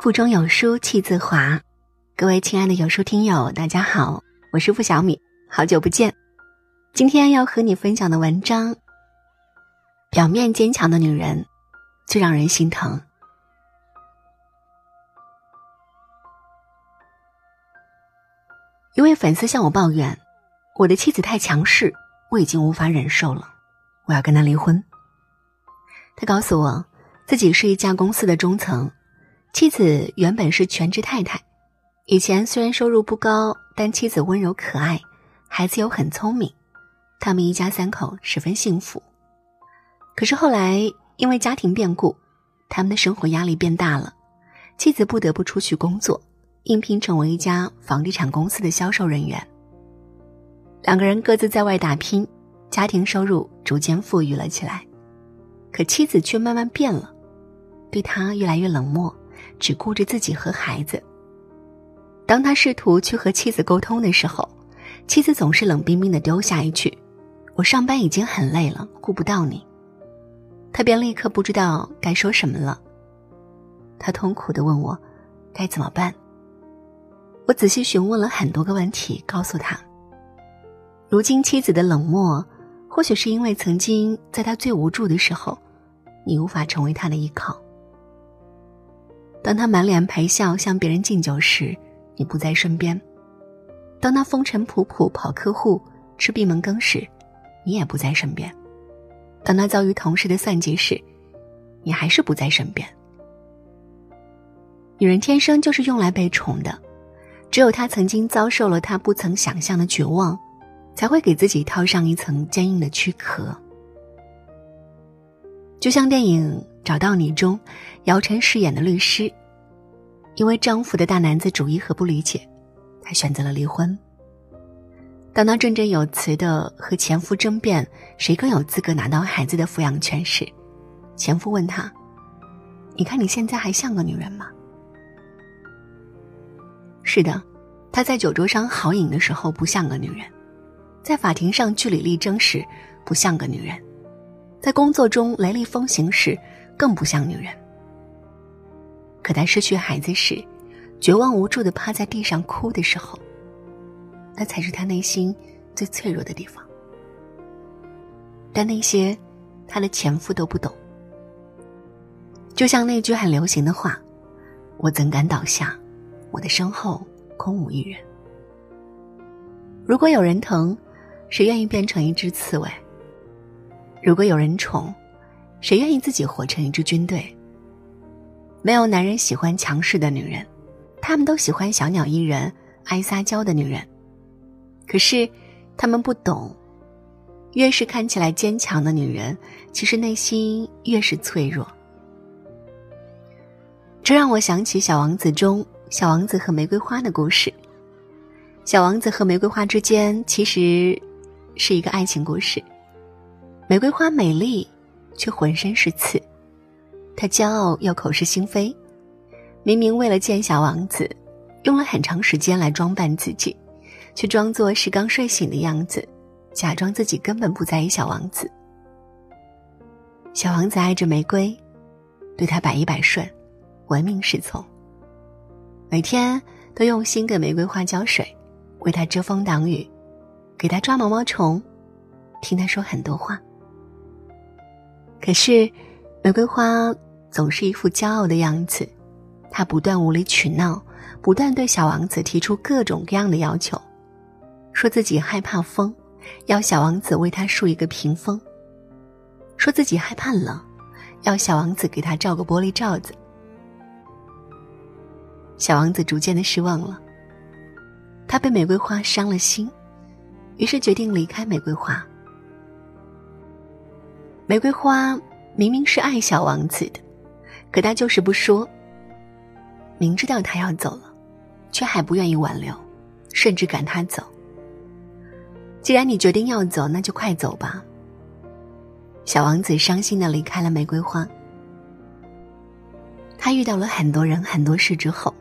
腹中有书气自华，各位亲爱的有书听友，大家好，我是付小米，好久不见。今天要和你分享的文章，表面坚强的女人最让人心疼。一位粉丝向我抱怨，我的妻子太强势，我已经无法忍受了，我要跟她离婚。他告诉我，自己是一家公司的中层，妻子原本是全职太太。以前虽然收入不高，但妻子温柔可爱，孩子又很聪明，他们一家三口十分幸福。可是后来因为家庭变故，他们的生活压力变大了，妻子不得不出去工作，应聘成为一家房地产公司的销售人员。两个人各自在外打拼，家庭收入逐渐富裕了起来。可妻子却慢慢变了，对他越来越冷漠，只顾着自己和孩子。当他试图去和妻子沟通的时候，妻子总是冷冰冰的丢下一句：“我上班已经很累了，顾不到你。”他便立刻不知道该说什么了。他痛苦的问我：“该怎么办？”我仔细询问了很多个问题，告诉他：如今妻子的冷漠。或许是因为曾经在他最无助的时候，你无法成为他的依靠。当他满脸陪笑向别人敬酒时，你不在身边；当他风尘仆仆跑客户、吃闭门羹时，你也不在身边；当他遭遇同事的算计时，你还是不在身边。女人天生就是用来被宠的，只有她曾经遭受了她不曾想象的绝望。才会给自己套上一层坚硬的躯壳，就像电影《找到你》中，姚晨饰演的律师，因为丈夫的大男子主义和不理解，她选择了离婚。当她振振有词的和前夫争辩谁更有资格拿到孩子的抚养权时，前夫问她：“你看你现在还像个女人吗？”是的，她在酒桌上豪饮的时候不像个女人。在法庭上据理力争时，不像个女人；在工作中雷厉风行时，更不像女人。可她失去孩子时，绝望无助的趴在地上哭的时候，那才是她内心最脆弱的地方。但那些，她的前夫都不懂。就像那句很流行的话：“我怎敢倒下？我的身后空无一人。”如果有人疼。谁愿意变成一只刺猬？如果有人宠，谁愿意自己活成一支军队？没有男人喜欢强势的女人，他们都喜欢小鸟依人、爱撒娇的女人。可是，他们不懂，越是看起来坚强的女人，其实内心越是脆弱。这让我想起《小王子》中小王子和玫瑰花的故事。小王子和玫瑰花之间，其实。是一个爱情故事。玫瑰花美丽，却浑身是刺。他骄傲又口是心非，明明为了见小王子，用了很长时间来装扮自己，却装作是刚睡醒的样子，假装自己根本不在意小王子。小王子爱着玫瑰，对她百依百顺，唯命是从。每天都用心给玫瑰花浇水，为她遮风挡雨。给他抓毛毛虫，听他说很多话。可是，玫瑰花总是一副骄傲的样子，他不断无理取闹，不断对小王子提出各种各样的要求，说自己害怕风，要小王子为他竖一个屏风；说自己害怕冷，要小王子给他罩个玻璃罩子。小王子逐渐的失望了，他被玫瑰花伤了心。于是决定离开玫瑰花。玫瑰花明明是爱小王子的，可他就是不说。明知道他要走了，却还不愿意挽留，甚至赶他走。既然你决定要走，那就快走吧。小王子伤心的离开了玫瑰花。他遇到了很多人、很多事之后，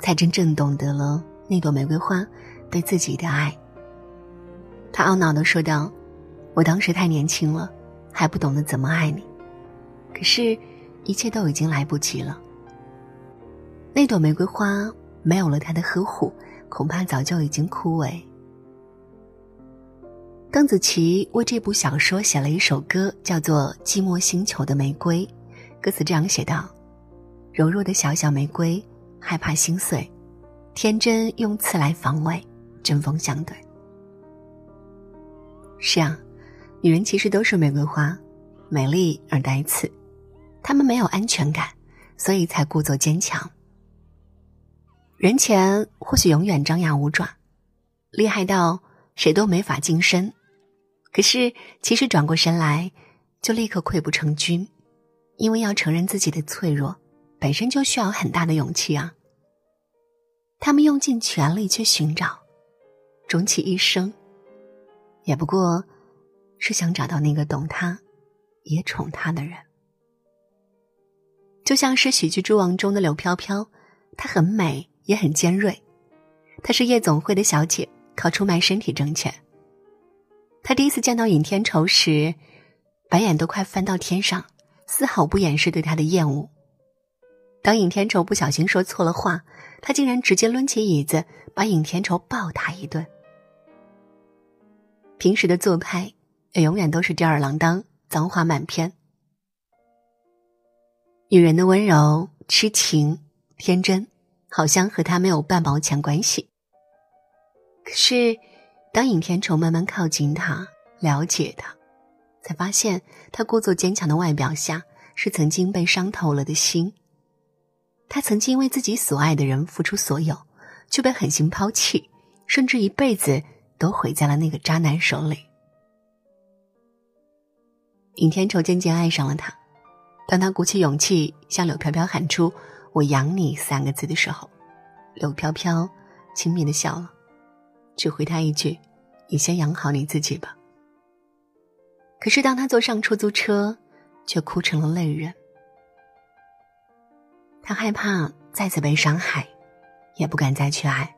才真正懂得了那朵玫瑰花对自己的爱。他懊恼的说道：“我当时太年轻了，还不懂得怎么爱你。可是，一切都已经来不及了。那朵玫瑰花没有了他的呵护，恐怕早就已经枯萎。邓紫棋为这部小说写了一首歌，叫做《寂寞星球的玫瑰》，歌词这样写道：“柔弱的小小玫瑰，害怕心碎，天真用刺来防卫，针锋相对。”是啊，女人其实都是玫瑰花，美丽而带刺，她们没有安全感，所以才故作坚强。人前或许永远张牙舞爪，厉害到谁都没法近身。可是，其实转过身来，就立刻溃不成军，因为要承认自己的脆弱，本身就需要很大的勇气啊。他们用尽全力去寻找，终其一生，也不过是想找到那个懂他，也宠他的人。就像是喜剧之王中的柳飘飘，她很美，也很尖锐，她是夜总会的小姐，靠出卖身体挣钱。他第一次见到尹天仇时，白眼都快翻到天上，丝毫不掩饰对他的厌恶。当尹天仇不小心说错了话，他竟然直接抡起椅子把尹天仇暴打一顿。平时的做派也永远都是吊儿郎当、脏话满篇。女人的温柔、痴情、天真，好像和他没有半毛钱关系。可是。当尹天仇慢慢靠近他，了解他，才发现他故作坚强的外表下是曾经被伤透了的心。他曾经为自己所爱的人付出所有，却被狠心抛弃，甚至一辈子都毁在了那个渣男手里。尹天仇渐渐爱上了他。当他鼓起勇气向柳飘飘喊出“我养你”三个字的时候，柳飘飘轻蔑的笑了。只回他一句：“你先养好你自己吧。”可是当他坐上出租车，却哭成了泪人。他害怕再次被伤害，也不敢再去爱，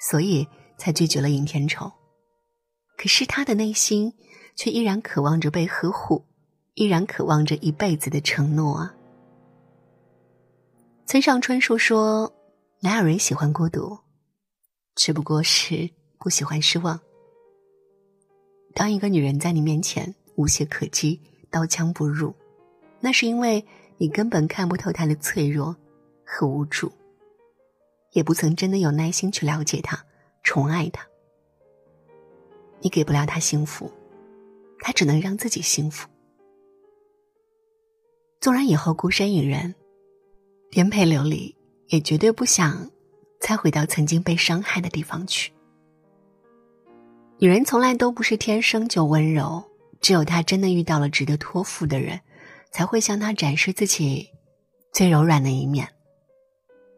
所以才拒绝了尹天仇。可是他的内心却依然渴望着被呵护，依然渴望着一辈子的承诺啊。村上春树说：“哪有人喜欢孤独？”只不过是不喜欢失望。当一个女人在你面前无懈可击、刀枪不入，那是因为你根本看不透她的脆弱和无助，也不曾真的有耐心去了解她、宠爱她。你给不了她幸福，她只能让自己幸福。纵然以后孤身一人，颠沛流离，也绝对不想。再回到曾经被伤害的地方去。女人从来都不是天生就温柔，只有她真的遇到了值得托付的人，才会向她展示自己最柔软的一面。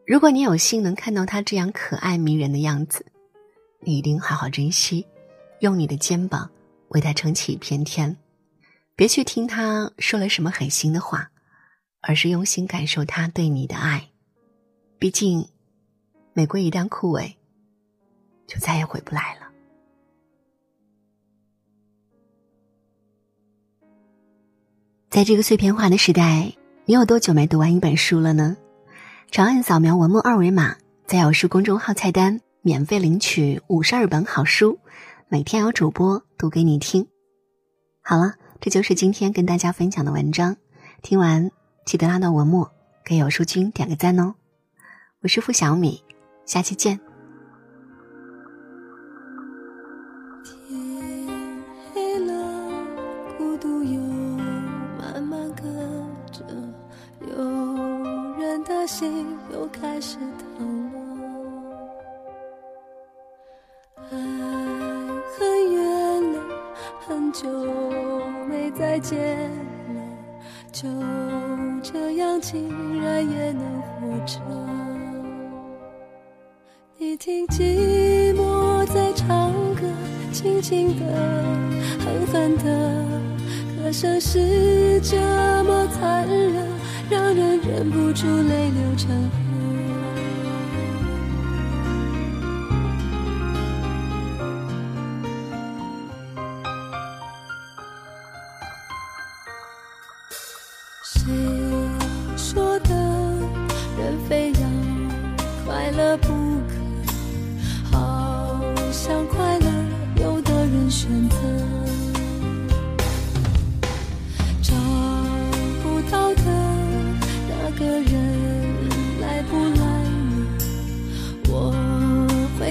如果你有幸能看到她这样可爱迷人的样子，你一定好好珍惜，用你的肩膀为他撑起一片天。别去听他说了什么狠心的话，而是用心感受他对你的爱。毕竟。玫瑰一旦枯萎，就再也回不来了。在这个碎片化的时代，你有多久没读完一本书了呢？长按扫描文末二维码，在有书公众号菜单免费领取五十二本好书，每天有主播读给你听。好了，这就是今天跟大家分享的文章。听完记得拉到文末给有书君点个赞哦。我是付小米。下期见。天黑了，孤独又慢慢跟着，有人的心又开始疼见了，就这样竟然也能活着。你听寂寞在唱歌，轻轻的，狠狠的，歌声是这么残忍，让人忍不住泪流成河。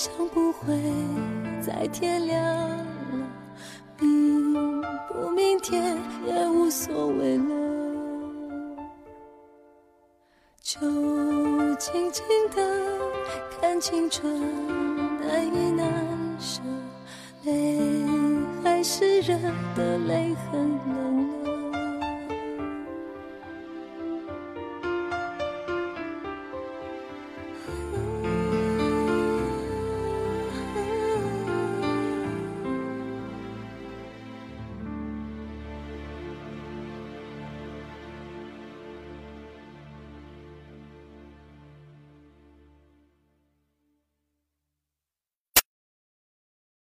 想不会再天亮了，明不明天也无所谓了，就静静的看青春难以难舍，泪还是热的泪很冷。